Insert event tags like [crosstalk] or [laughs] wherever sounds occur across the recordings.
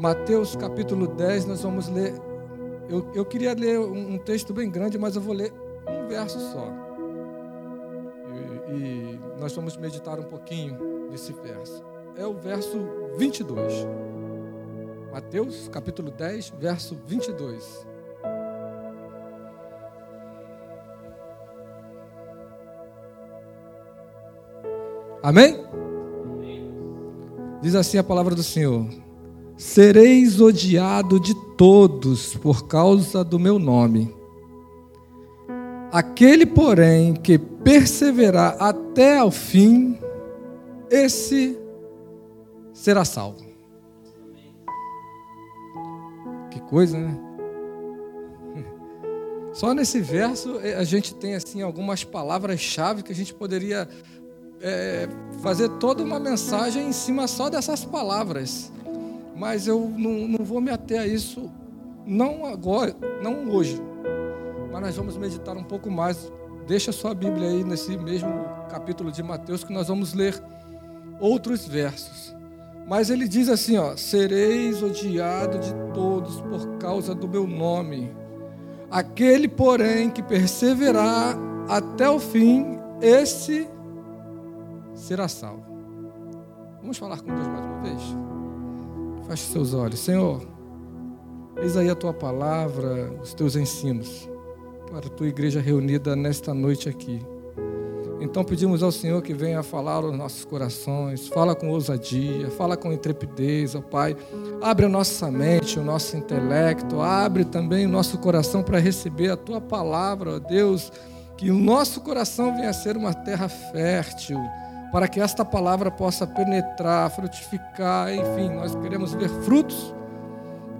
Mateus capítulo 10, nós vamos ler. Eu, eu queria ler um, um texto bem grande, mas eu vou ler um verso só. E, e nós vamos meditar um pouquinho nesse verso. É o verso 22. Mateus capítulo 10, verso 22. Amém? Diz assim a palavra do Senhor: Sereis odiado de todos por causa do meu nome. Aquele, porém, que perseverar até ao fim, esse será salvo. Que coisa, né? [laughs] Só nesse verso eh, a gente tem assim algumas palavras-chave que a gente poderia é, fazer toda uma mensagem em cima só dessas palavras. Mas eu não, não vou me ater a isso, não agora, não hoje. Mas nós vamos meditar um pouco mais. Deixa sua Bíblia aí nesse mesmo capítulo de Mateus que nós vamos ler outros versos. Mas ele diz assim, ó: "Sereis odiado de todos por causa do meu nome. Aquele, porém, que perseverar até o fim, esse será salvo. Vamos falar com Deus mais uma vez? Feche seus olhos. Senhor, eis aí a tua palavra, os teus ensinos, para a tua igreja reunida nesta noite aqui. Então pedimos ao Senhor que venha falar aos nossos corações, fala com ousadia, fala com intrepidez, ó Pai. Abre a nossa mente, o nosso intelecto, abre também o nosso coração para receber a tua palavra, ó Deus. Que o nosso coração venha a ser uma terra fértil, para que esta palavra possa penetrar, frutificar, enfim, nós queremos ver frutos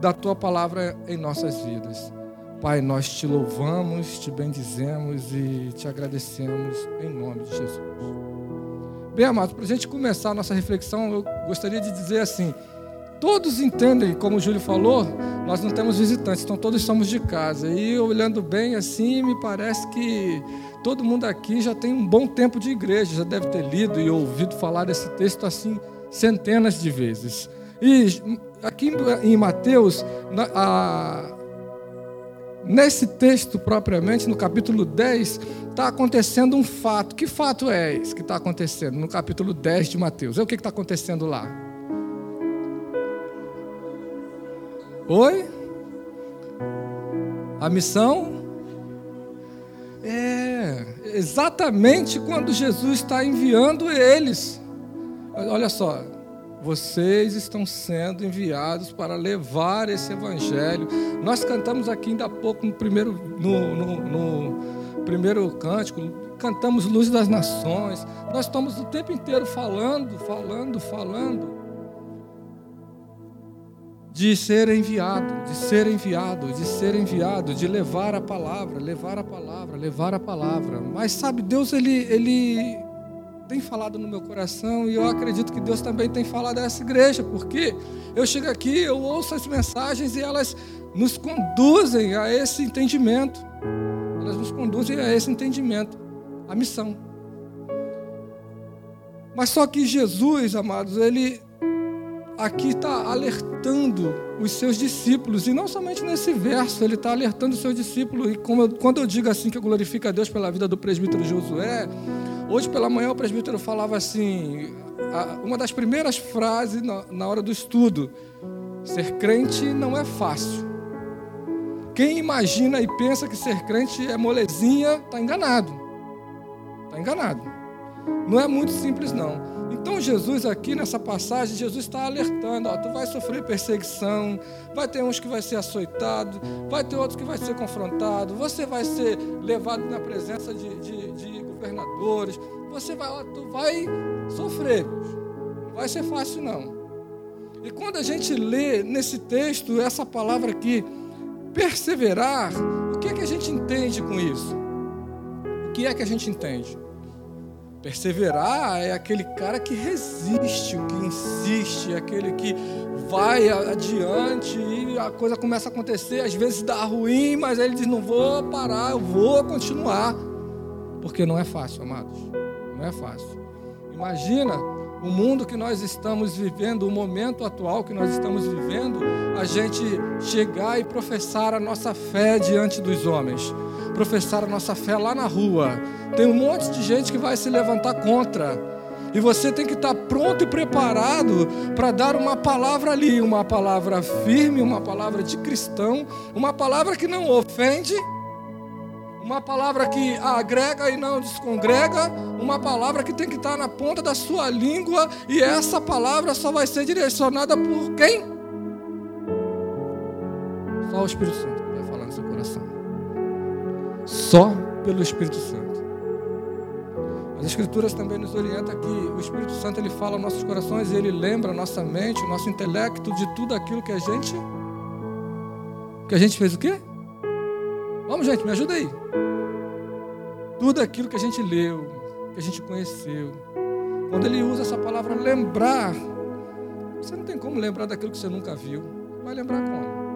da tua palavra em nossas vidas. Pai, nós te louvamos, te bendizemos e te agradecemos em nome de Jesus. Bem, amados, para a gente começar a nossa reflexão, eu gostaria de dizer assim: todos entendem, como o Júlio falou, nós não temos visitantes, então todos somos de casa. E olhando bem assim, me parece que todo mundo aqui já tem um bom tempo de igreja, já deve ter lido e ouvido falar desse texto assim centenas de vezes. E aqui em Mateus, a, nesse texto propriamente, no capítulo 10, está acontecendo um fato. Que fato é esse que está acontecendo no capítulo 10 de Mateus? É o que está acontecendo lá? Oi? A missão é, exatamente quando Jesus está enviando eles. Olha só, vocês estão sendo enviados para levar esse evangelho. Nós cantamos aqui ainda há pouco no primeiro, no, no, no primeiro cântico, cantamos Luz das Nações. Nós estamos o tempo inteiro falando, falando, falando de ser enviado, de ser enviado, de ser enviado, de levar a palavra, levar a palavra, levar a palavra. Mas sabe, Deus ele ele tem falado no meu coração e eu acredito que Deus também tem falado a essa igreja, porque eu chego aqui, eu ouço as mensagens e elas nos conduzem a esse entendimento. Elas nos conduzem a esse entendimento, a missão. Mas só que Jesus, amados, ele aqui está alertando os seus discípulos, e não somente nesse verso, ele está alertando os seus discípulos, e eu, quando eu digo assim que eu glorifico a Deus pela vida do presbítero Josué, hoje pela manhã o presbítero falava assim, uma das primeiras frases na, hora do estudo, ser crente não é fácil. Quem imagina e pensa que ser crente é molezinha, está enganado. Está enganado. Não é muito simples, não. Então Jesus aqui nessa passagem, Jesus está alertando, ó, tu vai sofrer perseguição, vai ter uns que vai ser açoitado, vai ter outros que vai ser confrontado, você vai ser levado na presença de, de, de governadores, você vai, ó, tu vai sofrer, não vai ser fácil não. E quando a gente lê nesse texto essa palavra aqui, perseverar, o que é que a gente entende com isso? O que é que a gente entende? Perseverar é aquele cara que resiste, o que insiste, é aquele que vai adiante e a coisa começa a acontecer, às vezes dá ruim, mas ele diz: não vou parar, eu vou continuar. Porque não é fácil, amados. Não é fácil. Imagina o mundo que nós estamos vivendo, o momento atual que nós estamos vivendo, a gente chegar e professar a nossa fé diante dos homens, professar a nossa fé lá na rua. Tem um monte de gente que vai se levantar contra. E você tem que estar pronto e preparado para dar uma palavra ali, uma palavra firme, uma palavra de cristão, uma palavra que não ofende, uma palavra que agrega e não descongrega, uma palavra que tem que estar na ponta da sua língua, e essa palavra só vai ser direcionada por quem? Só o Espírito Santo Só pelo Espírito Santo. As Escrituras também nos orientam que o Espírito Santo ele fala aos nossos corações e ele lembra a nossa mente, o nosso intelecto de tudo aquilo que a gente que a gente fez o quê? Vamos, gente, me ajuda aí. Tudo aquilo que a gente leu, que a gente conheceu. Quando ele usa essa palavra lembrar, você não tem como lembrar daquilo que você nunca viu. Vai lembrar como?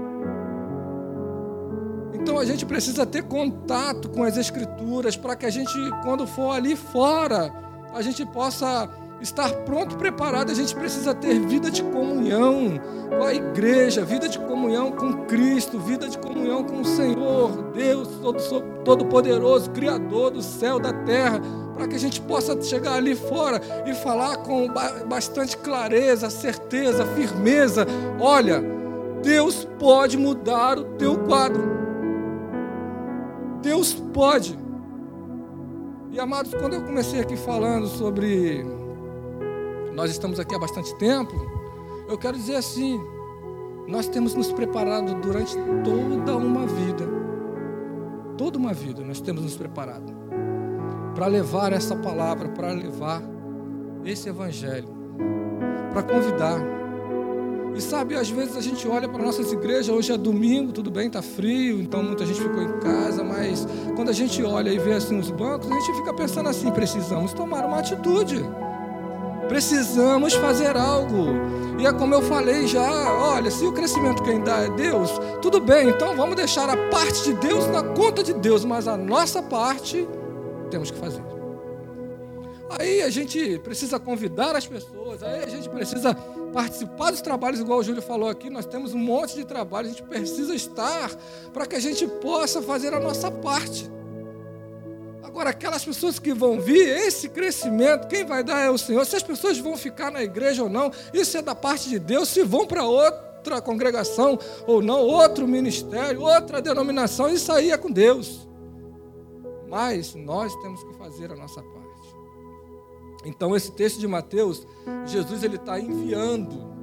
Então a gente precisa ter contato com as Escrituras para que a gente, quando for ali fora, a gente possa estar pronto, preparado. A gente precisa ter vida de comunhão com a igreja, vida de comunhão com Cristo, vida de comunhão com o Senhor, Deus Todo-Poderoso, Criador do céu, da terra, para que a gente possa chegar ali fora e falar com bastante clareza, certeza, firmeza: olha, Deus pode mudar o teu quadro. Deus pode. E amados, quando eu comecei aqui falando sobre. Nós estamos aqui há bastante tempo, eu quero dizer assim: nós temos nos preparado durante toda uma vida. Toda uma vida nós temos nos preparado para levar essa palavra, para levar esse evangelho, para convidar e sabe, às vezes a gente olha para nossas igrejas, hoje é domingo, tudo bem, está frio, então muita gente ficou em casa, mas quando a gente olha e vê assim os bancos, a gente fica pensando assim: precisamos tomar uma atitude, precisamos fazer algo. E é como eu falei já: olha, se o crescimento quem dá é Deus, tudo bem, então vamos deixar a parte de Deus na conta de Deus, mas a nossa parte temos que fazer. Aí a gente precisa convidar as pessoas, aí a gente precisa participar dos trabalhos, igual o Júlio falou aqui, nós temos um monte de trabalho, a gente precisa estar para que a gente possa fazer a nossa parte. Agora, aquelas pessoas que vão vir, esse crescimento, quem vai dar é o Senhor. Se as pessoas vão ficar na igreja ou não, isso é da parte de Deus. Se vão para outra congregação ou não, outro ministério, outra denominação, isso aí é com Deus. Mas nós temos que fazer a nossa parte. Então, esse texto de Mateus, Jesus ele está enviando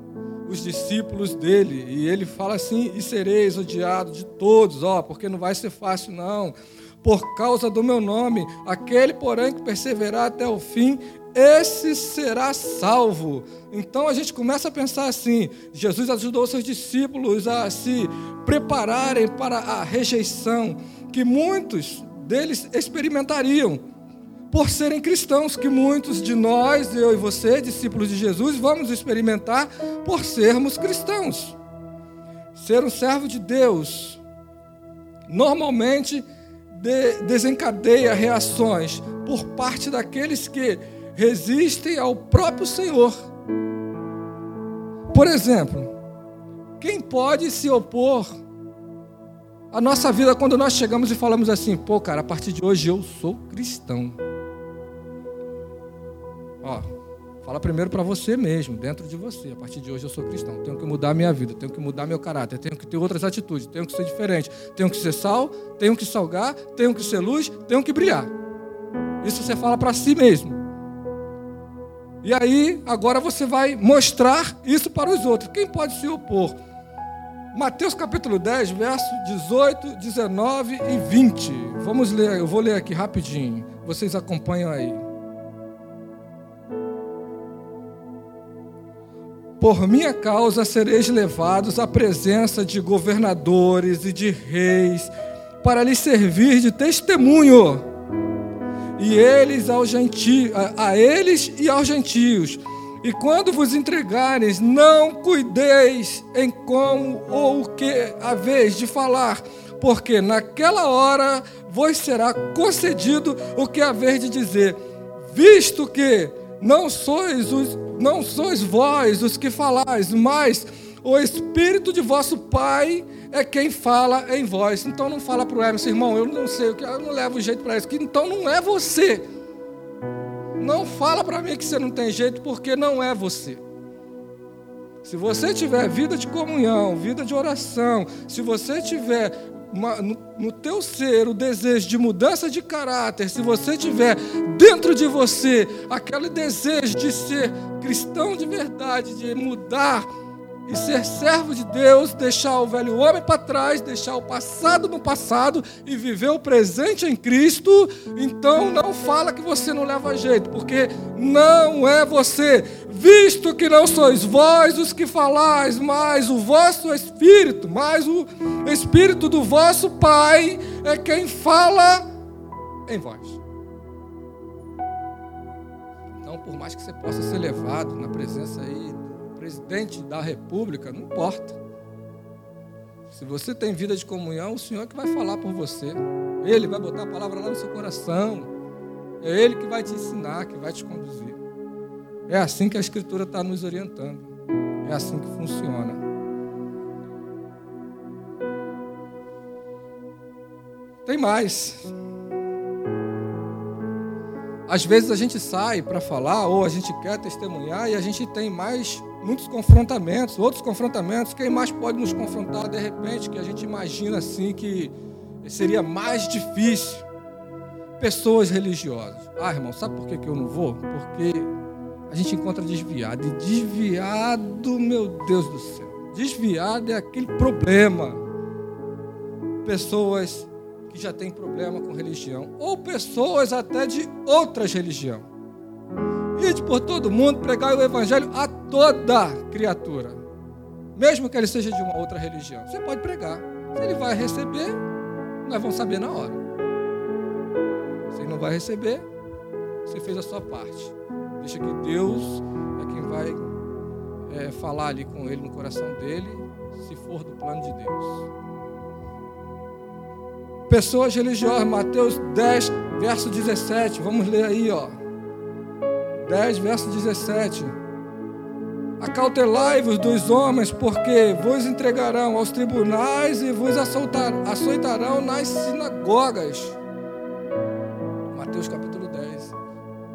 os discípulos dele e ele fala assim: e sereis odiados de todos, ó, porque não vai ser fácil não. Por causa do meu nome, aquele, porém, que perseverar até o fim, esse será salvo. Então a gente começa a pensar assim: Jesus ajudou seus discípulos a se prepararem para a rejeição que muitos deles experimentariam por serem cristãos, que muitos de nós, eu e você, discípulos de Jesus, vamos experimentar por sermos cristãos. Ser um servo de Deus normalmente de, desencadeia reações por parte daqueles que resistem ao próprio Senhor. Por exemplo, quem pode se opor à nossa vida quando nós chegamos e falamos assim: pô, cara, a partir de hoje eu sou cristão. Ó, fala primeiro para você mesmo, dentro de você. A partir de hoje eu sou cristão. Tenho que mudar minha vida, tenho que mudar meu caráter, tenho que ter outras atitudes, tenho que ser diferente, tenho que ser sal, tenho que salgar, tenho que ser luz, tenho que brilhar. Isso você fala para si mesmo. E aí, agora você vai mostrar isso para os outros. Quem pode se opor? Mateus capítulo 10, verso 18, 19 e 20. Vamos ler, eu vou ler aqui rapidinho. Vocês acompanham aí. Por minha causa sereis levados à presença de governadores e de reis, para lhes servir de testemunho. E eles aos gentios, a, a eles e aos gentios. E quando vos entregares, não cuideis em como ou o que haveis de falar, porque naquela hora vos será concedido o que haver de dizer, visto que não sois os não sois vós os que falais, mas o Espírito de vosso Pai é quem fala em vós. Então não fala para o Emerson, irmão, eu não sei, eu não levo jeito para isso. Então não é você. Não fala para mim que você não tem jeito, porque não é você. Se você tiver vida de comunhão, vida de oração, se você tiver uma, no, no teu ser o desejo de mudança de caráter, se você tiver dentro de você aquele desejo de ser cristão de verdade, de mudar e ser servo de Deus, deixar o velho homem para trás, deixar o passado no passado e viver o presente em Cristo, então não fala que você não leva jeito, porque não é você, visto que não sois vós os que falais, mas o vosso espírito, mas o espírito do vosso Pai é quem fala em vós. Então, por mais que você possa ser levado na presença aí presidente da república, não importa. Se você tem vida de comunhão, o Senhor é que vai falar por você. Ele vai botar a palavra lá no seu coração. É Ele que vai te ensinar, que vai te conduzir. É assim que a Escritura está nos orientando. É assim que funciona. Tem mais. Às vezes a gente sai para falar ou a gente quer testemunhar e a gente tem mais muitos confrontamentos, outros confrontamentos. Quem mais pode nos confrontar de repente que a gente imagina assim que seria mais difícil? Pessoas religiosas. Ah, irmão, sabe por que eu não vou? Porque a gente encontra desviado. E desviado, meu Deus do céu. Desviado é aquele problema. Pessoas que já têm problema com religião. Ou pessoas até de outras religiões. Ide por todo mundo, pregar o evangelho a toda criatura. Mesmo que ele seja de uma outra religião. Você pode pregar. Se ele vai receber, nós vamos saber na hora. Se ele não vai receber, você fez a sua parte. Deixa que Deus é quem vai é, falar ali com ele no coração dele, se for do plano de Deus. Pessoas religiosas, Mateus 10, verso 17. Vamos ler aí, ó. 10, verso 17. Acautelai-vos dos homens, porque vos entregarão aos tribunais e vos açoitarão nas sinagogas. Mateus capítulo 10.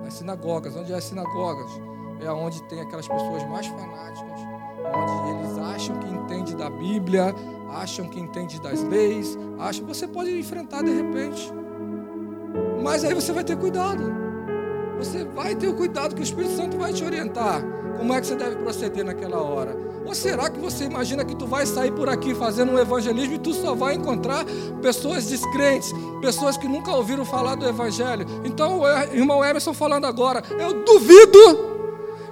As sinagogas, onde é as sinagogas? É onde tem aquelas pessoas mais fanáticas, onde eles acham que entende da Bíblia, acham que entende das leis, acham. Você pode enfrentar de repente, mas aí você vai ter cuidado. Você vai ter o cuidado que o Espírito Santo vai te orientar. Como é que você deve proceder naquela hora? Ou será que você imagina que tu vai sair por aqui fazendo um evangelismo e tu só vai encontrar pessoas descrentes, pessoas que nunca ouviram falar do evangelho? Então, o irmão Emerson falando agora, eu duvido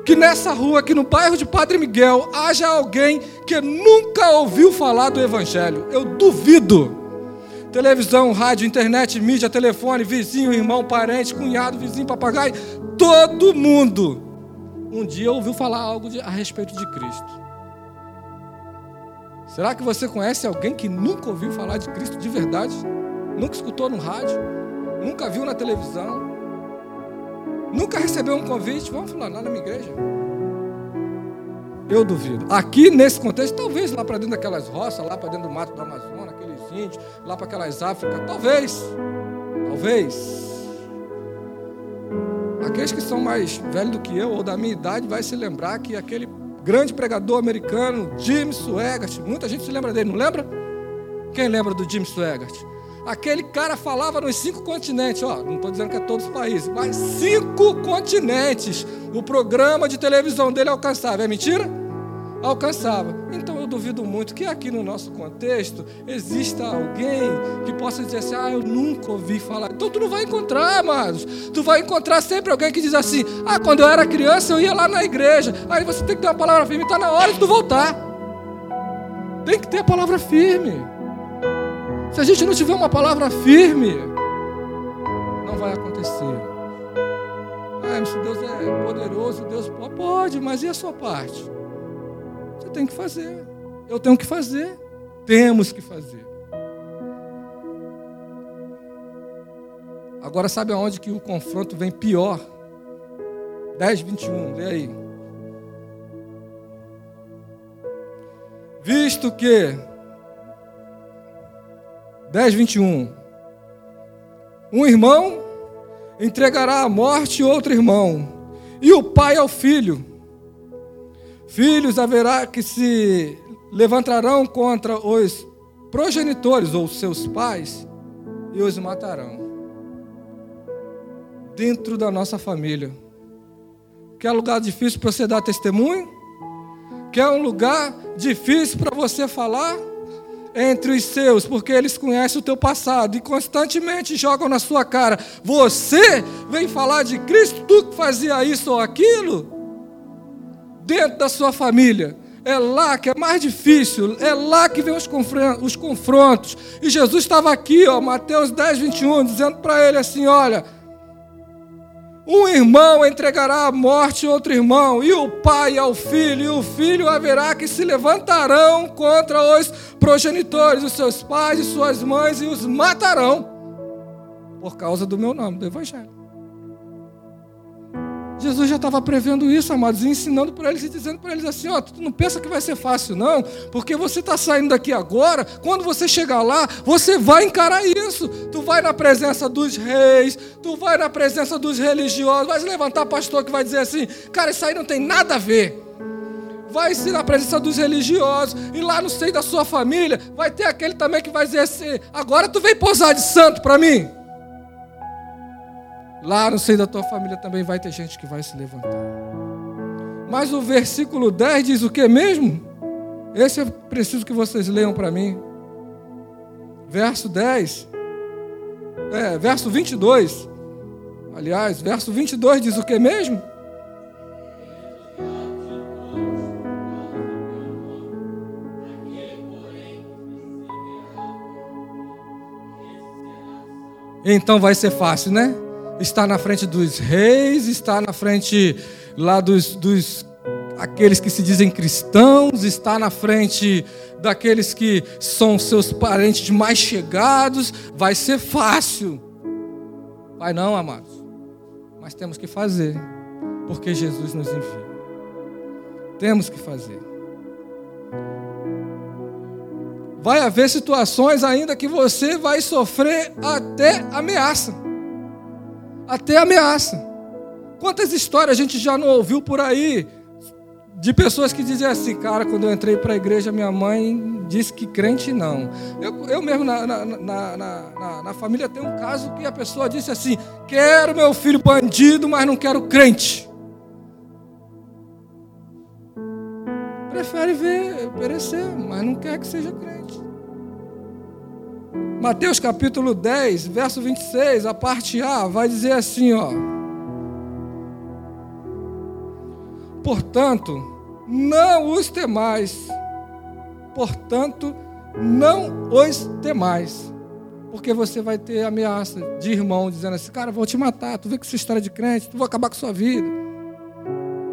que nessa rua, aqui no bairro de Padre Miguel, haja alguém que nunca ouviu falar do evangelho. Eu duvido televisão, rádio, internet, mídia, telefone, vizinho, irmão, parente, cunhado, vizinho, papagaio, todo mundo um dia ouviu falar algo de, a respeito de Cristo. Será que você conhece alguém que nunca ouviu falar de Cristo de verdade? Nunca escutou no rádio? Nunca viu na televisão? Nunca recebeu um convite? Vamos falar lá na minha igreja. Eu duvido. Aqui nesse contexto, talvez lá para dentro daquelas roças, lá para dentro do mato do Amazonas, índios, lá para aquelas Áfricas, talvez. Talvez. Aqueles que são mais velhos do que eu ou da minha idade vai se lembrar que aquele grande pregador americano, Jim Swaggart, muita gente se lembra dele, não lembra? Quem lembra do Jim Swaggart? Aquele cara falava nos cinco continentes, ó, não estou dizendo que é todos os países, mas cinco continentes. O programa de televisão dele alcançava. É mentira? Alcançava. Então eu duvido muito que aqui no nosso contexto exista alguém que possa dizer assim: ah, eu nunca ouvi falar. Então tu não vai encontrar, amados. Tu vai encontrar sempre alguém que diz assim: ah, quando eu era criança eu ia lá na igreja. Aí você tem que ter uma palavra firme, está na hora de tu voltar. Tem que ter a palavra firme. Se a gente não tiver uma palavra firme, não vai acontecer. Ah, se Deus é poderoso, Deus pode, mas e a sua parte? Você tem que fazer. Eu tenho que fazer. Temos que fazer. Agora sabe aonde que o confronto vem pior? 10, 21, lê aí. Visto que 10, 21. Um irmão entregará à morte outro irmão, e o pai ao filho. Filhos haverá que se levantarão contra os progenitores ou seus pais e os matarão. Dentro da nossa família. Quer lugar difícil para você dar testemunho? Quer um lugar difícil para você falar? Entre os seus, porque eles conhecem o teu passado e constantemente jogam na sua cara. Você vem falar de Cristo, tu que fazia isso ou aquilo? Dentro da sua família. É lá que é mais difícil, é lá que vem os confrontos. E Jesus estava aqui, ó, Mateus 10, 21, dizendo para ele assim: olha, um irmão entregará à morte outro irmão, e o pai ao filho, e o filho haverá que se levantarão contra os progenitores, os seus pais e suas mães, e os matarão, por causa do meu nome, do Evangelho. Jesus já estava prevendo isso, amados, e ensinando para eles e dizendo para eles assim: ó, tu não pensa que vai ser fácil, não, porque você está saindo daqui agora, quando você chegar lá, você vai encarar isso. Tu vai na presença dos reis, tu vai na presença dos religiosos, vai levantar pastor que vai dizer assim: cara, isso aí não tem nada a ver. Vai se na presença dos religiosos, e lá no seio da sua família, vai ter aquele também que vai dizer assim: agora tu vem posar de santo para mim. Lá no seio da tua família também vai ter gente que vai se levantar. Mas o versículo 10 diz o que mesmo? Esse é preciso que vocês leiam para mim. Verso 10. É, verso 22. Aliás, verso 22 diz o que mesmo? Então vai ser fácil, né? Está na frente dos reis, está na frente lá dos, dos aqueles que se dizem cristãos, está na frente daqueles que são seus parentes mais chegados, vai ser fácil. Vai não, amados. Mas temos que fazer, porque Jesus nos envia. Temos que fazer. Vai haver situações ainda que você vai sofrer até ameaça até ameaça. Quantas histórias a gente já não ouviu por aí de pessoas que dizem assim, cara, quando eu entrei para a igreja, minha mãe disse que crente não. Eu, eu mesmo na, na, na, na, na família tem um caso que a pessoa disse assim: quero meu filho bandido, mas não quero crente. Prefere ver perecer, mas não quer que seja crente. Mateus capítulo 10, verso 26, a parte A, vai dizer assim, ó. Portanto, não os temais. Portanto, não os temais. Porque você vai ter ameaça de irmão dizendo assim: Cara, vou te matar. Tu vê que essa história de crente, tu vou acabar com sua vida.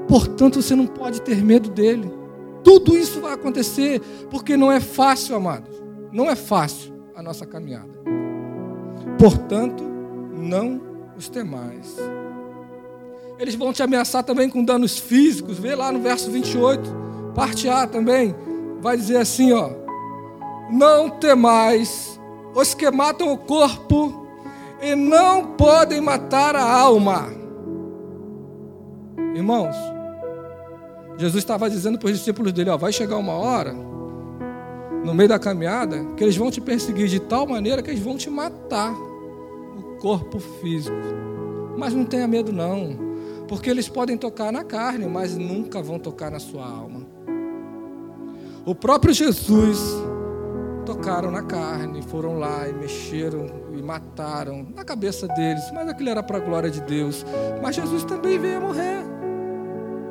Portanto, você não pode ter medo dele. Tudo isso vai acontecer porque não é fácil, amados. Não é fácil a nossa caminhada. Portanto, não os temais. Eles vão te ameaçar também com danos físicos. Vê lá no verso 28, parte A também. Vai dizer assim, ó: Não temais os que matam o corpo e não podem matar a alma. Irmãos, Jesus estava dizendo para os discípulos dele: ó, vai chegar uma hora no meio da caminhada, que eles vão te perseguir de tal maneira que eles vão te matar o corpo físico. Mas não tenha medo não, porque eles podem tocar na carne, mas nunca vão tocar na sua alma. O próprio Jesus tocaram na carne, foram lá e mexeram e mataram na cabeça deles, mas aquilo era para a glória de Deus. Mas Jesus também veio morrer.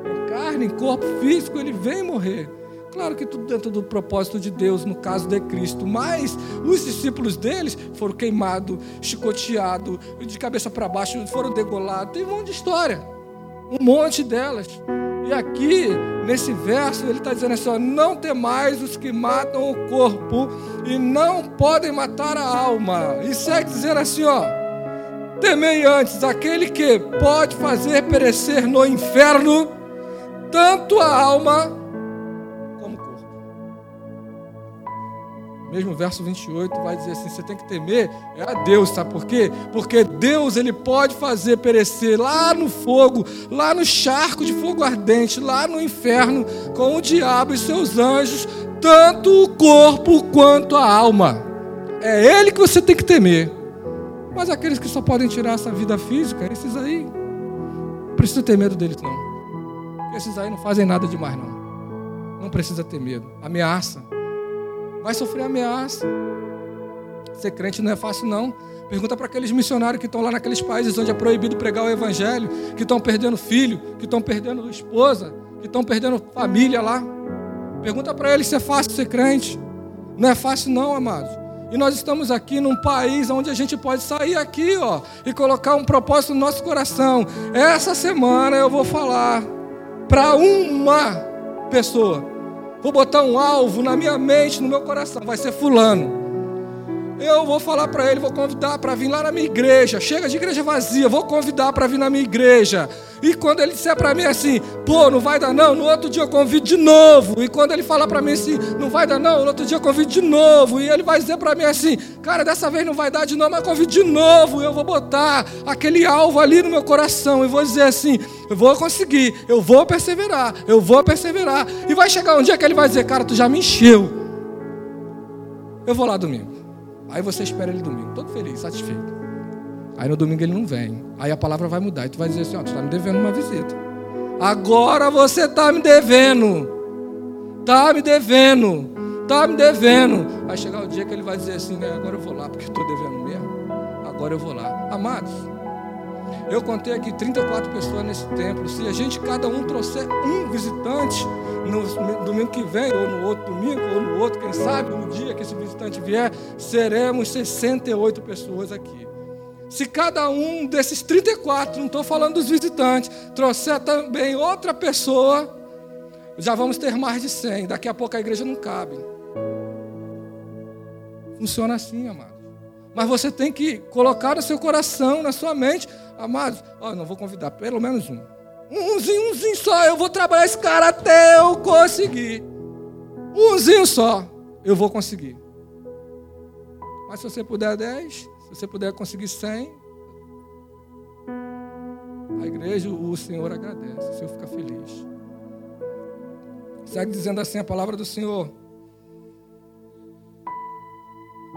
Em carne, em corpo físico, ele veio morrer. Claro que tudo dentro do propósito de Deus, no caso de Cristo. Mas os discípulos deles foram queimados, chicoteados, de cabeça para baixo, foram degolados. Tem um monte de história. Um monte delas. E aqui, nesse verso, ele está dizendo assim: ó, não temais os que matam o corpo e não podem matar a alma. E segue dizendo assim: ó, temei antes aquele que pode fazer perecer no inferno tanto a alma mesmo verso 28 vai dizer assim: você tem que temer é a Deus, sabe por quê? Porque Deus ele pode fazer perecer lá no fogo, lá no charco de fogo ardente, lá no inferno, com o diabo e seus anjos, tanto o corpo quanto a alma. É ele que você tem que temer. Mas aqueles que só podem tirar essa vida física, esses aí, não precisa ter medo deles não. Esses aí não fazem nada demais não. Não precisa ter medo. Ameaça vai sofrer ameaça. Ser crente não é fácil, não. Pergunta para aqueles missionários que estão lá naqueles países onde é proibido pregar o evangelho, que estão perdendo filho, que estão perdendo esposa, que estão perdendo família lá. Pergunta para eles se é fácil ser crente. Não é fácil, não, amados. E nós estamos aqui num país onde a gente pode sair aqui, ó, e colocar um propósito no nosso coração. Essa semana eu vou falar para uma pessoa Vou botar um alvo na minha mente, no meu coração. Vai ser fulano. Eu vou falar para ele, vou convidar para vir lá na minha igreja. Chega de igreja vazia, vou convidar para vir na minha igreja. E quando ele disser para mim assim, pô, não vai dar não, no outro dia eu convido de novo. E quando ele falar para mim assim, não vai dar não, no outro dia eu convido de novo. E ele vai dizer para mim assim, cara, dessa vez não vai dar de novo, mas convido de novo. Eu vou botar aquele alvo ali no meu coração e vou dizer assim, eu vou conseguir, eu vou perseverar, eu vou perseverar. E vai chegar um dia que ele vai dizer, cara, tu já me encheu. Eu vou lá domingo. Aí você espera ele domingo, todo feliz, satisfeito. Aí no domingo ele não vem. Aí a palavra vai mudar. E tu vai dizer assim: ó, tu está me devendo uma visita. Agora você está me devendo. Está me devendo. Está me devendo. Vai chegar o dia que ele vai dizer assim: é, agora eu vou lá, porque estou devendo mesmo. Agora eu vou lá. Amados, eu contei aqui 34 pessoas nesse templo. Se a gente, cada um, trouxer um visitante, no domingo que vem, ou no outro domingo, ou no outro, quem sabe, no dia que esse visitante vier, seremos 68 pessoas aqui. Se cada um desses 34, não estou falando dos visitantes, trouxer também outra pessoa, já vamos ter mais de 100. Daqui a pouco a igreja não cabe. Funciona assim, amado. Mas você tem que colocar no seu coração, na sua mente, amados, oh, não vou convidar pelo menos um. Umzinho, umzinho só. Eu vou trabalhar esse cara até eu conseguir. Umzinho só. Eu vou conseguir. Mas se você puder 10, se você puder conseguir 100, a igreja, o Senhor agradece. O Senhor fica feliz. Segue dizendo assim a palavra do Senhor.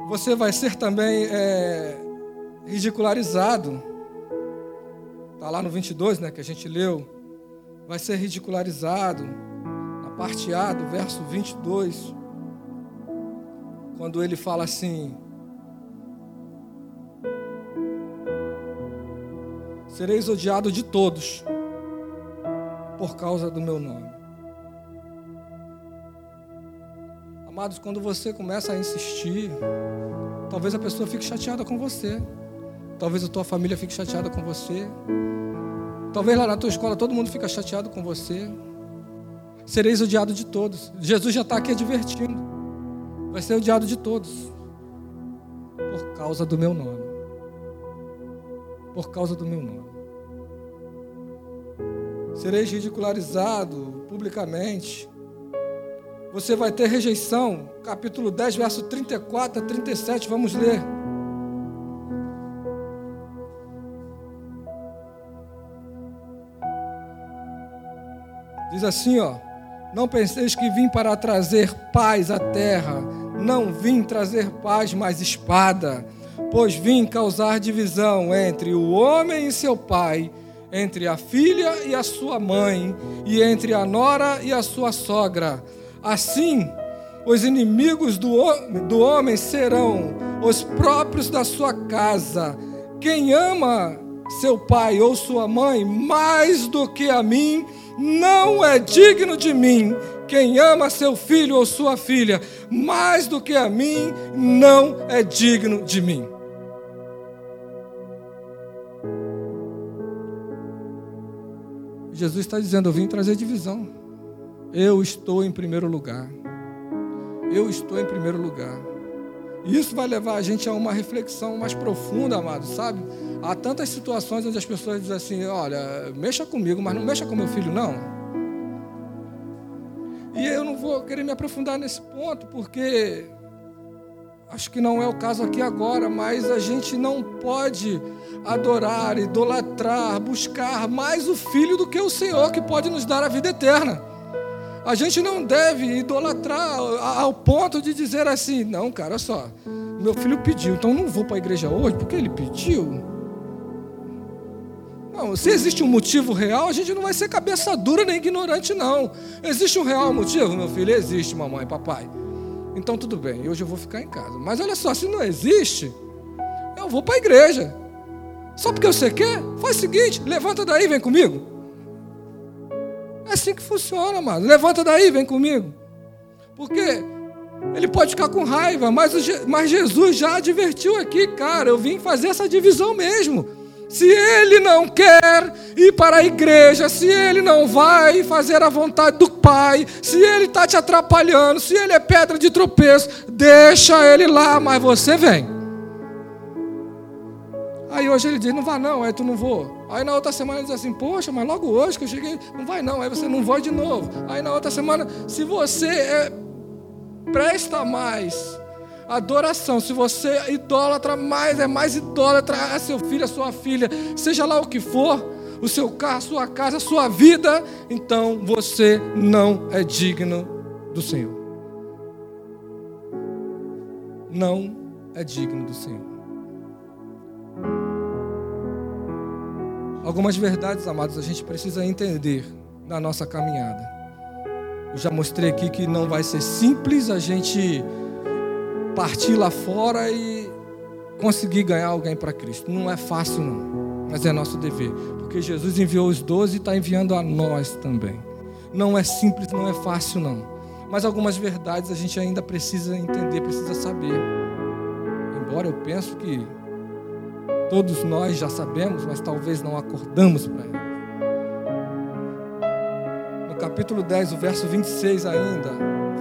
Você vai ser também é, ridicularizado Está lá no 22, né, que a gente leu. Vai ser ridicularizado. Na parte A do verso 22. Quando ele fala assim: Sereis odiado de todos por causa do meu nome. Amados, quando você começa a insistir, talvez a pessoa fique chateada com você. Talvez a tua família fique chateada com você. Talvez lá na tua escola todo mundo fica chateado com você. Sereis odiado de todos. Jesus já está aqui advertindo. Vai ser odiado de todos. Por causa do meu nome. Por causa do meu nome. Sereis ridicularizado publicamente. Você vai ter rejeição. Capítulo 10, verso 34 a 37. Vamos ler. Diz assim, ó: Não penseis que vim para trazer paz à terra, não vim trazer paz, mas espada, pois vim causar divisão entre o homem e seu pai, entre a filha e a sua mãe, e entre a nora e a sua sogra. Assim, os inimigos do, do homem serão os próprios da sua casa. Quem ama seu pai ou sua mãe mais do que a mim, não é digno de mim. Quem ama seu filho ou sua filha mais do que a mim, não é digno de mim. Jesus está dizendo: Eu vim trazer divisão. Eu estou em primeiro lugar. Eu estou em primeiro lugar. Isso vai levar a gente a uma reflexão mais profunda, amado, sabe? Há tantas situações onde as pessoas dizem assim: olha, mexa comigo, mas não mexa com meu filho, não. E eu não vou querer me aprofundar nesse ponto, porque Acho que não é o caso aqui agora, mas a gente não pode adorar, idolatrar, buscar mais o Filho do que o Senhor que pode nos dar a vida eterna. A gente não deve idolatrar ao ponto de dizer assim: não, cara, só, meu filho pediu, então não vou para a igreja hoje porque ele pediu. Não, se existe um motivo real, a gente não vai ser cabeça dura nem ignorante, não. Existe um real motivo, meu filho? Existe, mamãe, papai. Então tudo bem, hoje eu vou ficar em casa. Mas olha só, se não existe, eu vou para a igreja. Só porque você quer? Faz o seguinte: levanta daí, vem comigo. É assim que funciona, mano. Levanta daí, vem comigo. Porque ele pode ficar com raiva, mas, mas Jesus já advertiu aqui, cara. Eu vim fazer essa divisão mesmo. Se ele não quer ir para a igreja, se ele não vai fazer a vontade do Pai, se ele está te atrapalhando, se ele é pedra de tropeço, deixa ele lá, mas você vem. Aí hoje ele diz, não vá não, aí tu não vou. Aí na outra semana ele diz assim, poxa, mas logo hoje que eu cheguei, não vai não, aí você não vai de novo. Aí na outra semana, se você é, presta mais adoração, se você idólatra mais, é mais idólatra a seu filho, a sua filha, seja lá o que for, o seu carro, a sua casa, a sua vida, então você não é digno do Senhor. Não é digno do Senhor. Algumas verdades, amados, a gente precisa entender na nossa caminhada. Eu já mostrei aqui que não vai ser simples a gente partir lá fora e conseguir ganhar alguém para Cristo. Não é fácil, não, mas é nosso dever, porque Jesus enviou os doze e está enviando a nós também. Não é simples, não é fácil, não. Mas algumas verdades a gente ainda precisa entender, precisa saber. Embora eu penso que Todos nós já sabemos, mas talvez não acordamos para ela. No capítulo 10, o verso 26 ainda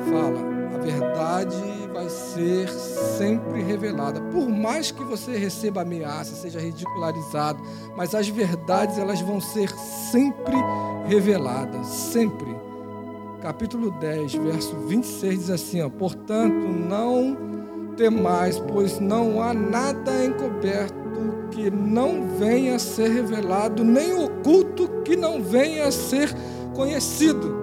fala: verdade vai ser sempre revelada. Por mais que você receba ameaça, seja ridicularizado, mas as verdades elas vão ser sempre reveladas, sempre. Capítulo 10, verso 26 diz assim, ó, portanto, não temais, pois não há nada encoberto que não venha a ser revelado, nem oculto que não venha a ser conhecido.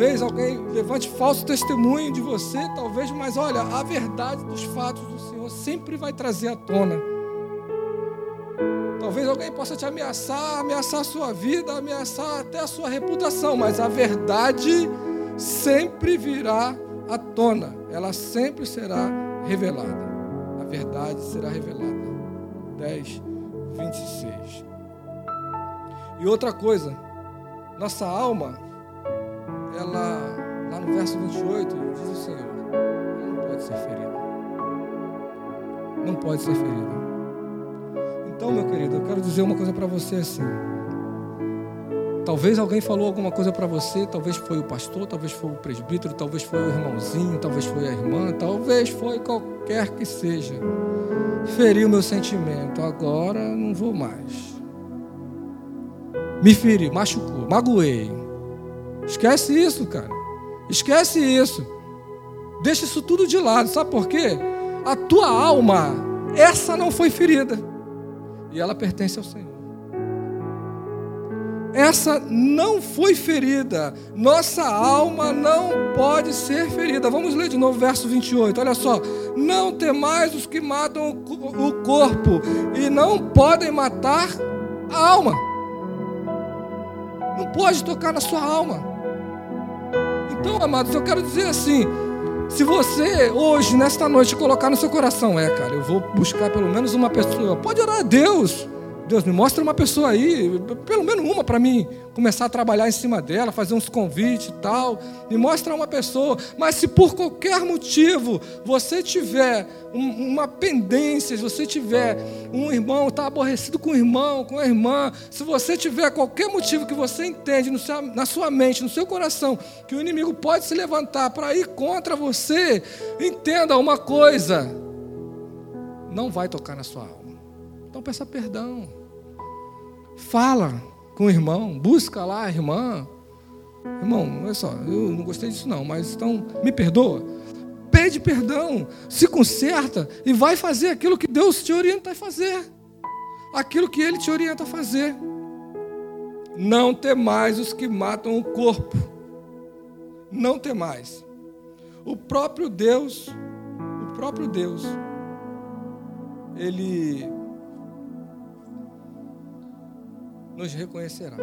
Talvez alguém levante falso testemunho de você, talvez, mas olha, a verdade dos fatos do Senhor sempre vai trazer à tona. Talvez alguém possa te ameaçar, ameaçar a sua vida, ameaçar até a sua reputação, mas a verdade sempre virá à tona, ela sempre será revelada. A verdade será revelada. 10, 26. E outra coisa, nossa alma, ela, lá no verso 28, diz o Senhor, não pode ser ferida. Não pode ser ferida. Então, meu querido, eu quero dizer uma coisa para você assim. Talvez alguém falou alguma coisa para você, talvez foi o pastor, talvez foi o presbítero, talvez foi o irmãozinho, talvez foi a irmã, talvez foi qualquer que seja feriu meu sentimento, agora não vou mais. Me feri, machucou, magoei. Esquece isso, cara. Esquece isso. Deixa isso tudo de lado. Sabe por quê? A tua alma, essa não foi ferida. E ela pertence ao Senhor essa não foi ferida. Nossa alma não pode ser ferida. Vamos ler de novo o verso 28. Olha só. Não temais os que matam o corpo e não podem matar a alma. Não pode tocar na sua alma. Então, amados, eu quero dizer assim: se você hoje, nesta noite, colocar no seu coração, é, cara, eu vou buscar pelo menos uma pessoa, pode orar a Deus. Deus, me mostra uma pessoa aí, pelo menos uma para mim começar a trabalhar em cima dela, fazer uns convites e tal. Me mostra uma pessoa. Mas se por qualquer motivo você tiver uma pendência, se você tiver um irmão, está aborrecido com o irmão, com a irmã, se você tiver qualquer motivo que você entende seu, na sua mente, no seu coração, que o inimigo pode se levantar para ir contra você, entenda uma coisa: não vai tocar na sua alma. Então peça perdão. Fala com o irmão, busca lá a irmã. Irmão, olha só, eu não gostei disso não, mas então me perdoa. pede perdão, se conserta e vai fazer aquilo que Deus te orienta a fazer. Aquilo que Ele te orienta a fazer. Não mais os que matam o corpo. Não mais. O próprio Deus, o próprio Deus, Ele nos reconhecerá.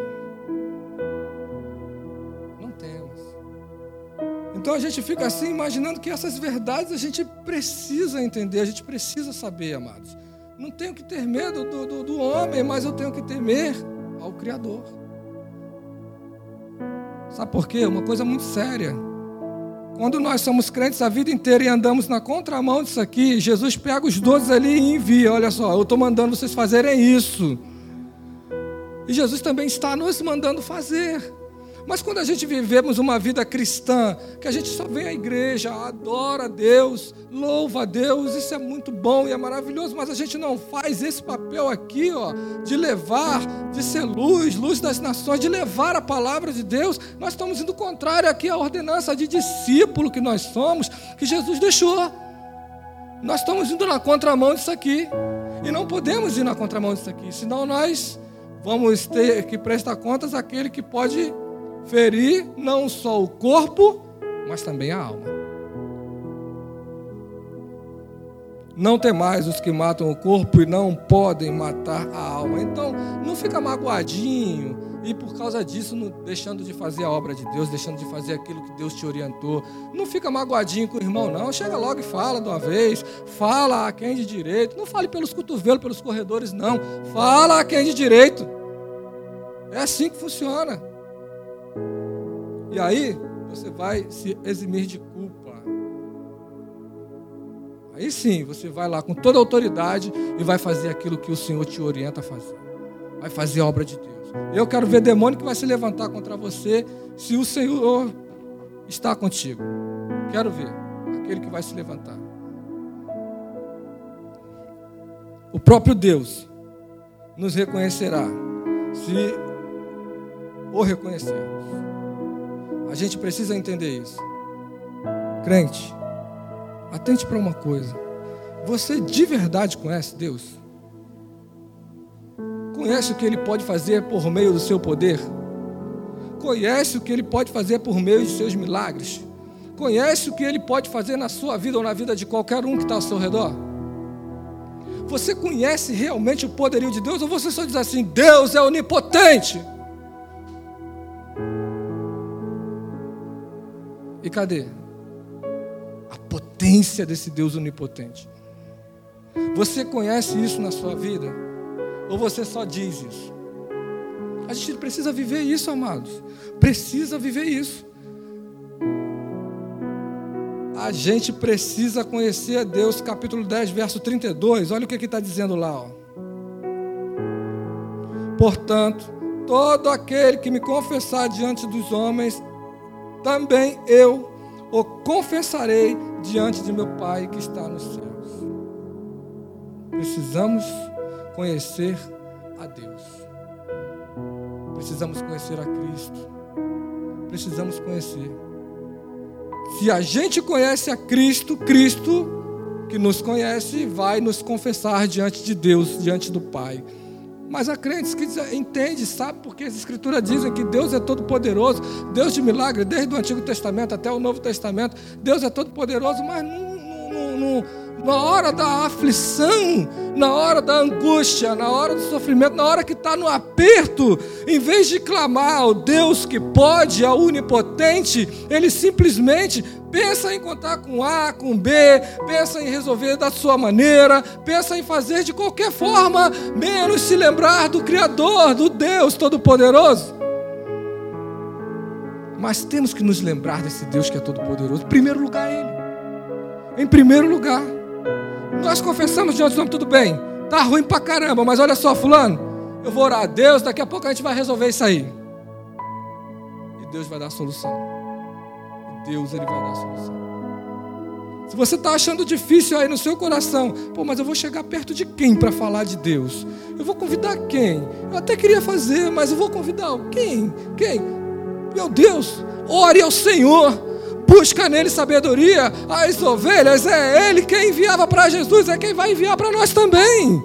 Não temos. Então a gente fica assim imaginando que essas verdades a gente precisa entender, a gente precisa saber, amados. Não tenho que ter medo do, do, do homem, mas eu tenho que temer ao Criador. Sabe por quê? Uma coisa muito séria. Quando nós somos crentes a vida inteira e andamos na contramão disso aqui, Jesus pega os doze ali e envia. Olha só, eu estou mandando vocês fazerem isso. E Jesus também está nos mandando fazer. Mas quando a gente vivemos uma vida cristã, que a gente só vem à igreja, adora a Deus, louva a Deus, isso é muito bom e é maravilhoso, mas a gente não faz esse papel aqui, ó, de levar, de ser luz, luz das nações, de levar a palavra de Deus, nós estamos indo contrário aqui à ordenança de discípulo que nós somos, que Jesus deixou. Nós estamos indo na contramão disso aqui. E não podemos ir na contramão disso aqui, senão nós vamos ter que prestar contas àquele que pode ferir não só o corpo, mas também a alma. Não tem mais os que matam o corpo e não podem matar a alma. Então, não fica magoadinho e por causa disso deixando de fazer a obra de Deus, deixando de fazer aquilo que Deus te orientou. Não fica magoadinho com o irmão, não. Chega logo e fala de uma vez. Fala a quem de direito. Não fale pelos cotovelos, pelos corredores, não. Fala a quem de direito. É assim que funciona. E aí você vai se eximir de culpa. Aí sim, você vai lá com toda a autoridade e vai fazer aquilo que o Senhor te orienta a fazer. Vai fazer a obra de Deus. Eu quero ver demônio que vai se levantar contra você se o Senhor está contigo. Quero ver aquele que vai se levantar. O próprio Deus nos reconhecerá se o reconhecermos. A gente precisa entender isso. Crente, atente para uma coisa. Você de verdade conhece Deus? Conhece o que Ele pode fazer por meio do seu poder? Conhece o que Ele pode fazer por meio de seus milagres? Conhece o que Ele pode fazer na sua vida ou na vida de qualquer um que está ao seu redor? Você conhece realmente o poderio de Deus ou você só diz assim: Deus é onipotente? E cadê? A potência desse Deus onipotente. Você conhece isso na sua vida? Ou você só diz isso? A gente precisa viver isso, amados. Precisa viver isso. A gente precisa conhecer a Deus, capítulo 10, verso 32. Olha o que está dizendo lá. Ó. Portanto, todo aquele que me confessar diante dos homens, também eu o confessarei diante de meu Pai que está nos céus. Precisamos conhecer a Deus. Precisamos conhecer a Cristo. Precisamos conhecer. Se a gente conhece a Cristo, Cristo que nos conhece vai nos confessar diante de Deus, diante do Pai. Mas há crentes que entende, sabe, porque as escrituras dizem que Deus é todo poderoso, Deus de milagre, desde o Antigo Testamento até o Novo Testamento, Deus é todo poderoso, mas não, não, não, na hora da aflição, na hora da angústia, na hora do sofrimento, na hora que está no aperto, em vez de clamar ao Deus que pode, ao onipotente, ele simplesmente pensa em contar com A, com B, pensa em resolver da sua maneira, pensa em fazer de qualquer forma, menos se lembrar do Criador, do Deus Todo-Poderoso. Mas temos que nos lembrar desse Deus que é todo-poderoso. Em primeiro lugar, Ele. Em primeiro lugar. Nós confessamos diante do nome, tudo bem. Tá ruim pra caramba, mas olha só, fulano. Eu vou orar a Deus, daqui a pouco a gente vai resolver isso aí. E Deus vai dar a solução. E Deus ele vai dar a solução. Se você está achando difícil aí no seu coração, pô, mas eu vou chegar perto de quem para falar de Deus? Eu vou convidar quem? Eu até queria fazer, mas eu vou convidar quem? Quem? Meu Deus, ore ao Senhor busca nele sabedoria. As ovelhas é ele quem enviava para Jesus, é quem vai enviar para nós também.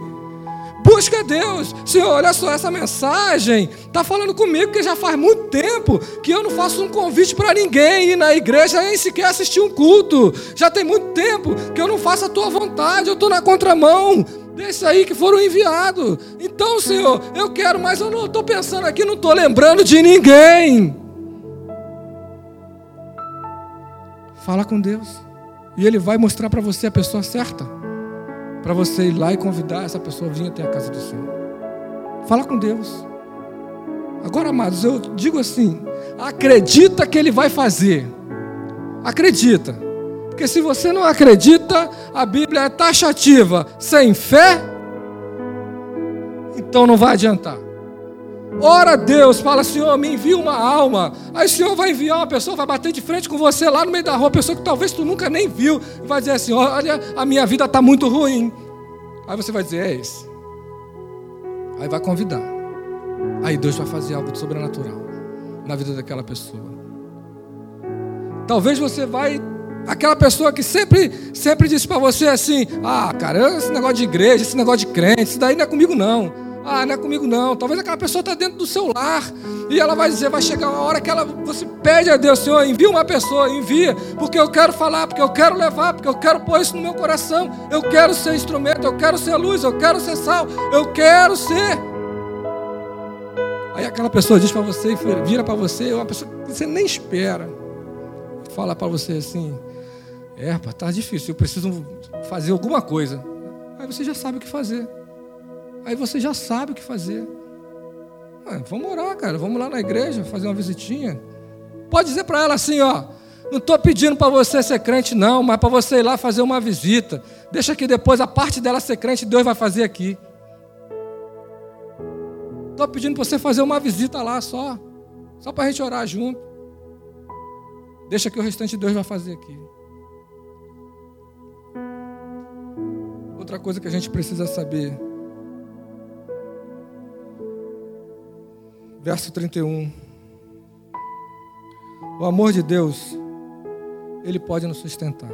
Busca Deus. Senhor, olha só, essa mensagem está falando comigo que já faz muito tempo que eu não faço um convite para ninguém ir na igreja nem sequer assistir um culto. Já tem muito tempo que eu não faço a tua vontade, eu estou na contramão desses aí que foram enviados. Então, Senhor, eu quero, mas eu não estou pensando aqui, não estou lembrando de ninguém. Fala com Deus. E Ele vai mostrar para você a pessoa certa. Para você ir lá e convidar essa pessoa a vir até a casa do Senhor. Fala com Deus. Agora, amados, eu digo assim: acredita que Ele vai fazer. Acredita. Porque se você não acredita, a Bíblia é taxativa. Sem fé, então não vai adiantar. Ora a Deus, fala, Senhor, me envia uma alma. Aí o Senhor vai enviar uma pessoa, vai bater de frente com você lá no meio da rua, pessoa que talvez tu nunca nem viu, e vai dizer assim: olha, a minha vida está muito ruim. Aí você vai dizer, é esse. Aí vai convidar. Aí Deus vai fazer algo sobrenatural na vida daquela pessoa. Talvez você vai Aquela pessoa que sempre, sempre disse para você assim: Ah, cara, esse negócio de igreja, esse negócio de crente, isso daí não é comigo não. Ah, não é comigo não. Talvez aquela pessoa está dentro do seu lar e ela vai dizer, vai chegar uma hora que ela, você pede a Deus, Senhor, envia uma pessoa, envia, porque eu quero falar, porque eu quero levar, porque eu quero pôr isso no meu coração. Eu quero ser instrumento, eu quero ser luz, eu quero ser sal, eu quero ser. Aí aquela pessoa diz para você, vira para você, uma pessoa que você nem espera, fala para você assim: é, tá difícil, eu preciso fazer alguma coisa. Aí você já sabe o que fazer. Aí você já sabe o que fazer. Ah, vamos orar, cara. Vamos lá na igreja, fazer uma visitinha. Pode dizer para ela assim, ó. Não estou pedindo para você ser crente, não, mas para você ir lá fazer uma visita. Deixa que depois a parte dela ser crente, Deus vai fazer aqui. Estou pedindo para você fazer uma visita lá só. Só para a gente orar junto. Deixa que o restante Deus vai fazer aqui. Outra coisa que a gente precisa saber. Verso 31. O amor de Deus, ele pode nos sustentar.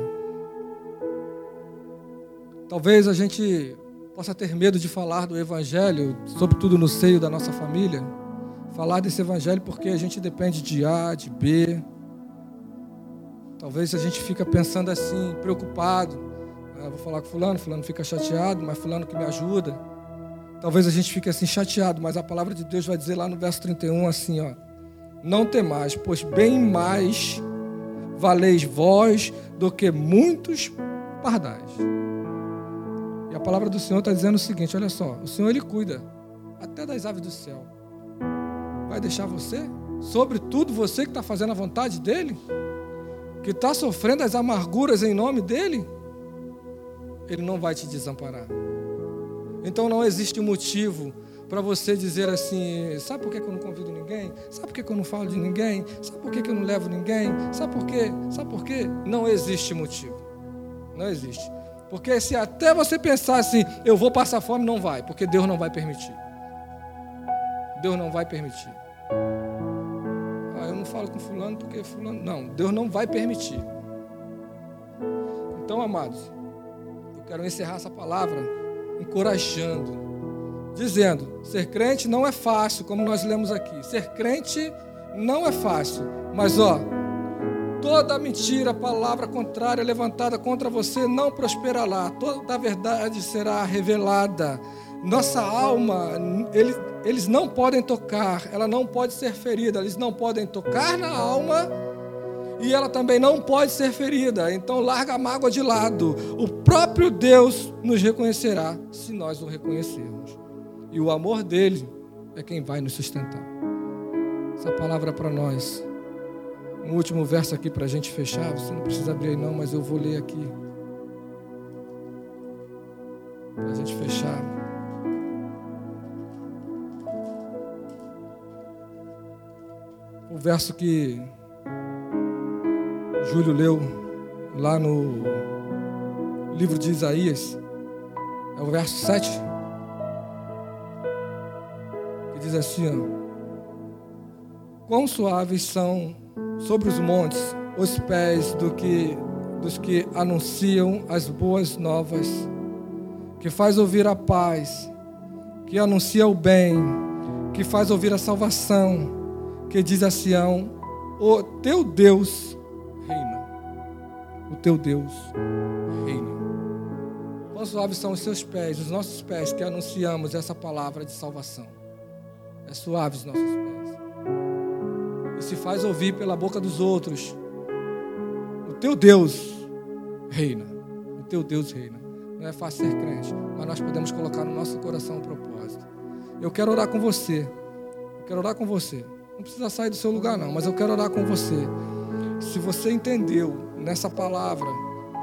Talvez a gente possa ter medo de falar do Evangelho, sobretudo no seio da nossa família. Falar desse Evangelho porque a gente depende de A, de B. Talvez a gente fica pensando assim, preocupado. Ah, vou falar com fulano, fulano fica chateado, mas fulano que me ajuda. Talvez a gente fique assim chateado, mas a palavra de Deus vai dizer lá no verso 31 assim, ó: Não temais, pois bem mais valeis vós do que muitos pardais. E a palavra do Senhor está dizendo o seguinte: olha só, o Senhor ele cuida até das aves do céu. Vai deixar você? Sobretudo você que está fazendo a vontade dele? Que está sofrendo as amarguras em nome dele? Ele não vai te desamparar. Então não existe motivo para você dizer assim: sabe por que eu não convido ninguém? Sabe por que eu não falo de ninguém? Sabe por que eu não levo ninguém? Sabe por quê? Sabe por quê? Não existe motivo. Não existe. Porque se até você pensar assim, eu vou passar fome, não vai, porque Deus não vai permitir. Deus não vai permitir. Ah, eu não falo com fulano porque fulano. Não, Deus não vai permitir. Então, amados, Quero encerrar essa palavra encorajando, dizendo: ser crente não é fácil, como nós lemos aqui. Ser crente não é fácil, mas ó, toda mentira, palavra contrária levantada contra você não prosperará. Toda a verdade será revelada. Nossa alma, eles, eles não podem tocar, ela não pode ser ferida, eles não podem tocar na alma e ela também não pode ser ferida. Então larga a mágoa de lado. O próprio Deus nos reconhecerá se nós o reconhecermos. E o amor dele é quem vai nos sustentar. Essa palavra para nós. Um último verso aqui para a gente fechar. Você não precisa abrir aí não, mas eu vou ler aqui. Para a gente fechar. O verso que Júlio leu lá no livro de Isaías, é o verso 7, que diz assim: ó, Quão suaves são sobre os montes os pés do que, dos que anunciam as boas novas, que faz ouvir a paz, que anuncia o bem, que faz ouvir a salvação, que diz a Sião: O teu Deus. O teu Deus reina. Quão suaves são os seus pés, os nossos pés, que anunciamos essa palavra de salvação. É suave os nossos pés. E se faz ouvir pela boca dos outros teu Deus reina. O teu Deus reina. Não é fácil ser crente, mas nós podemos colocar no nosso coração um propósito. Eu quero orar com você. Eu quero orar com você. Não precisa sair do seu lugar, não, mas eu quero orar com você. Se você entendeu nessa palavra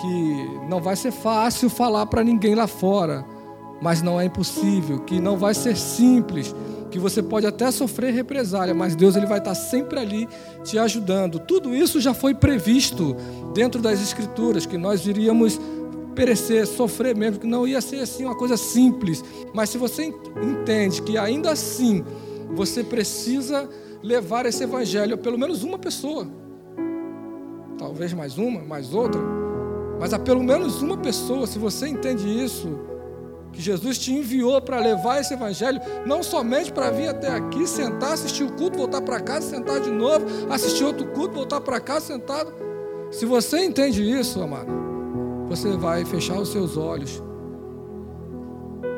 que não vai ser fácil falar para ninguém lá fora, mas não é impossível, que não vai ser simples, que você pode até sofrer represália, mas Deus ele vai estar sempre ali te ajudando. Tudo isso já foi previsto dentro das escrituras que nós iríamos perecer, sofrer mesmo, que não ia ser assim uma coisa simples. Mas se você entende que ainda assim você precisa levar esse evangelho a pelo menos uma pessoa, talvez mais uma, mais outra, mas a pelo menos uma pessoa, se você entende isso, que Jesus te enviou para levar esse evangelho, não somente para vir até aqui, sentar, assistir o culto, voltar para casa, sentar de novo, assistir outro culto, voltar para casa, sentado. Se você entende isso, amado, você vai fechar os seus olhos,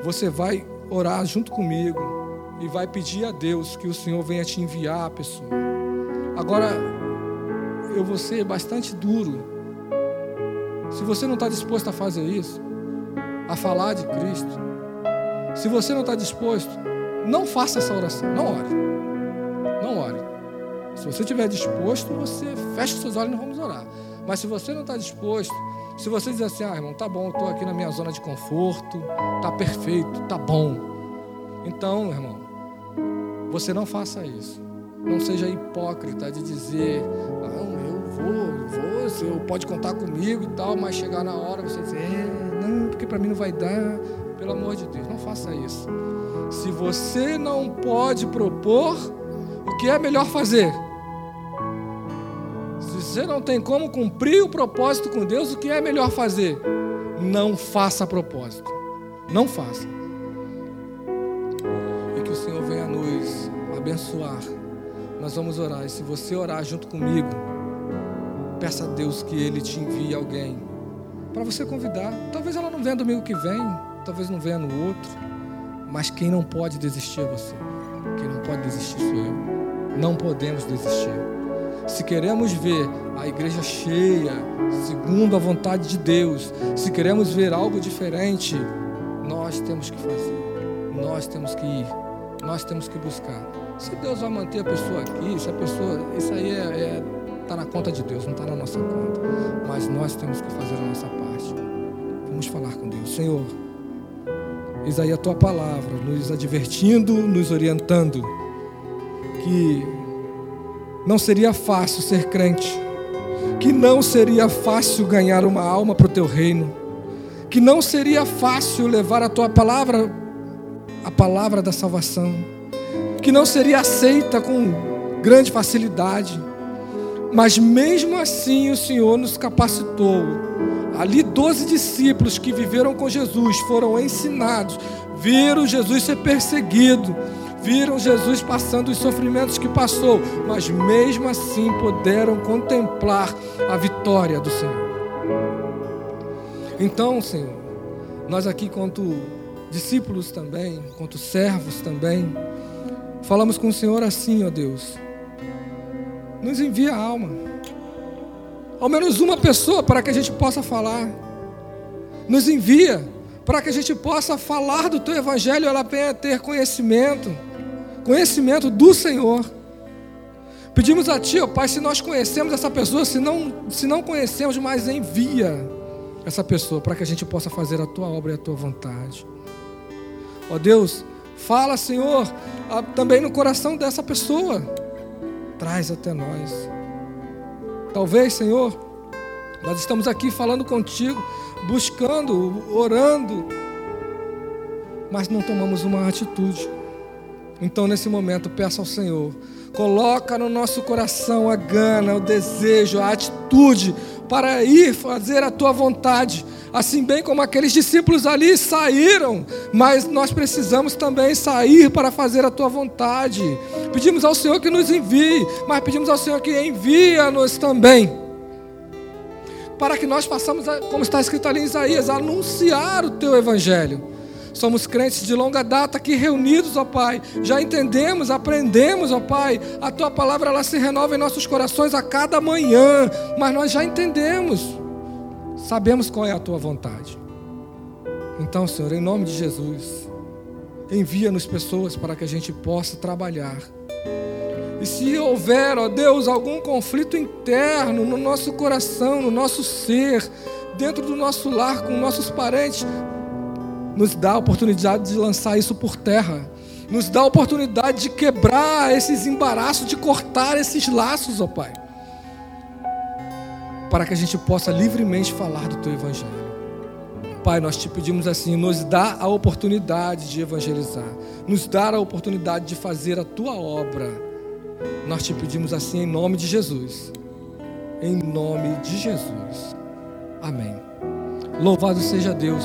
você vai orar junto comigo e vai pedir a Deus que o Senhor venha te enviar a pessoa. Agora, eu vou ser bastante duro. Se você não está disposto a fazer isso, a falar de Cristo, se você não está disposto, não faça essa oração, não ore. Não ore. Se você estiver disposto, você fecha os seus olhos e nós vamos orar. Mas se você não está disposto, se você dizer assim, ah, irmão, tá bom, estou aqui na minha zona de conforto, tá perfeito, tá bom. Então, irmão, você não faça isso. Não seja hipócrita de dizer, não, eu vou, vou, você pode contar comigo e tal, mas chegar na hora você dizer, é, não, porque para mim não vai dar. Pelo amor de Deus, não faça isso. Se você não pode propor, o que é melhor fazer? Se você não tem como cumprir o propósito com Deus, o que é melhor fazer? Não faça propósito. Não faça. E que o Senhor venha nos abençoar. Nós vamos orar. E se você orar junto comigo, peça a Deus que Ele te envie alguém para você convidar. Talvez ela não venha domingo que vem, talvez não venha no outro, mas quem não pode desistir é você. Quem não pode desistir sou eu. Não podemos desistir. Se queremos ver a igreja cheia, segundo a vontade de Deus, se queremos ver algo diferente, nós temos que fazer, nós temos que ir, nós temos que buscar. Se Deus vai manter a pessoa aqui, se a pessoa, isso aí é, é Está na conta de Deus, não está na nossa conta. Mas nós temos que fazer a nossa parte. Vamos falar com Deus. Senhor, eis aí a tua palavra, nos advertindo, nos orientando, que não seria fácil ser crente, que não seria fácil ganhar uma alma para o teu reino, que não seria fácil levar a tua palavra, a palavra da salvação, que não seria aceita com grande facilidade mas mesmo assim o Senhor nos capacitou. Ali, doze discípulos que viveram com Jesus foram ensinados, viram Jesus ser perseguido, viram Jesus passando os sofrimentos que passou, mas mesmo assim puderam contemplar a vitória do Senhor. Então, Senhor, nós aqui, quanto discípulos também, quanto servos também, falamos com o Senhor assim, ó Deus nos envia a alma. Ao menos uma pessoa para que a gente possa falar. Nos envia para que a gente possa falar do teu evangelho, ela venha ter conhecimento, conhecimento do Senhor. Pedimos a Ti, ó Pai, se nós conhecemos essa pessoa, se não, se não conhecemos, mas envia essa pessoa para que a gente possa fazer a Tua obra e a Tua vontade. Ó Deus, fala, Senhor, também no coração dessa pessoa traz até nós. Talvez, Senhor, nós estamos aqui falando contigo, buscando, orando, mas não tomamos uma atitude. Então, nesse momento, peço ao Senhor, coloca no nosso coração a gana, o desejo, a atitude para ir fazer a tua vontade. Assim bem como aqueles discípulos ali saíram, mas nós precisamos também sair para fazer a tua vontade. Pedimos ao Senhor que nos envie, mas pedimos ao Senhor que envia-nos também. Para que nós possamos, como está escrito ali em Isaías, anunciar o teu evangelho. Somos crentes de longa data aqui reunidos, ó Pai. Já entendemos, aprendemos, ó Pai. A tua palavra ela se renova em nossos corações a cada manhã, mas nós já entendemos. Sabemos qual é a tua vontade. Então, Senhor, em nome de Jesus, envia-nos pessoas para que a gente possa trabalhar. E se houver, ó Deus, algum conflito interno no nosso coração, no nosso ser, dentro do nosso lar, com nossos parentes, nos dá a oportunidade de lançar isso por terra, nos dá a oportunidade de quebrar esses embaraços, de cortar esses laços, ó Pai, para que a gente possa livremente falar do Teu Evangelho. Pai, nós te pedimos assim, nos dá a oportunidade de evangelizar, nos dá a oportunidade de fazer a Tua obra. Nós te pedimos assim em nome de Jesus. Em nome de Jesus. Amém. Louvado seja Deus